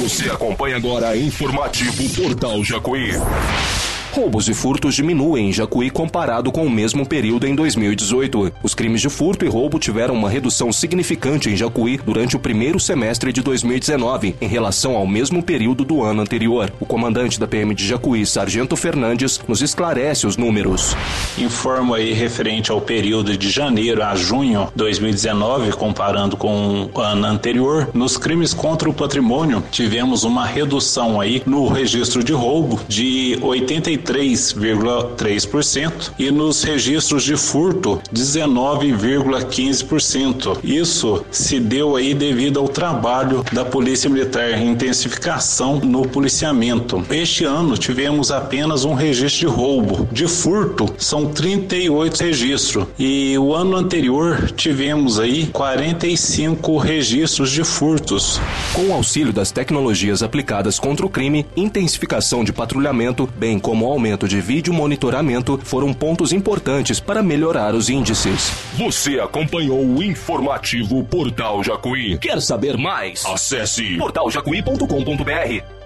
Você acompanha agora Informativo Portal Jacuí. Roubos e furtos diminuem em Jacuí comparado com o mesmo período em 2018. Os crimes de furto e roubo tiveram uma redução significante em Jacuí durante o primeiro semestre de 2019, em relação ao mesmo período do ano anterior. O comandante da PM de Jacuí, Sargento Fernandes, nos esclarece os números. Informo aí referente ao período de janeiro a junho 2019, comparando com o ano anterior, nos crimes contra o patrimônio tivemos uma redução aí no registro de roubo de 83 3,3% e nos registros de furto 19,15%. Isso se deu aí devido ao trabalho da Polícia Militar, intensificação no policiamento. Este ano tivemos apenas um registro de roubo. De furto são 38 registros e o ano anterior tivemos aí 45 registros de furtos. Com o auxílio das tecnologias aplicadas contra o crime, intensificação de patrulhamento, bem como aumento de vídeo monitoramento foram pontos importantes para melhorar os índices. Você acompanhou o informativo Portal Jacuí. Quer saber mais? Acesse portaljacuí.com.br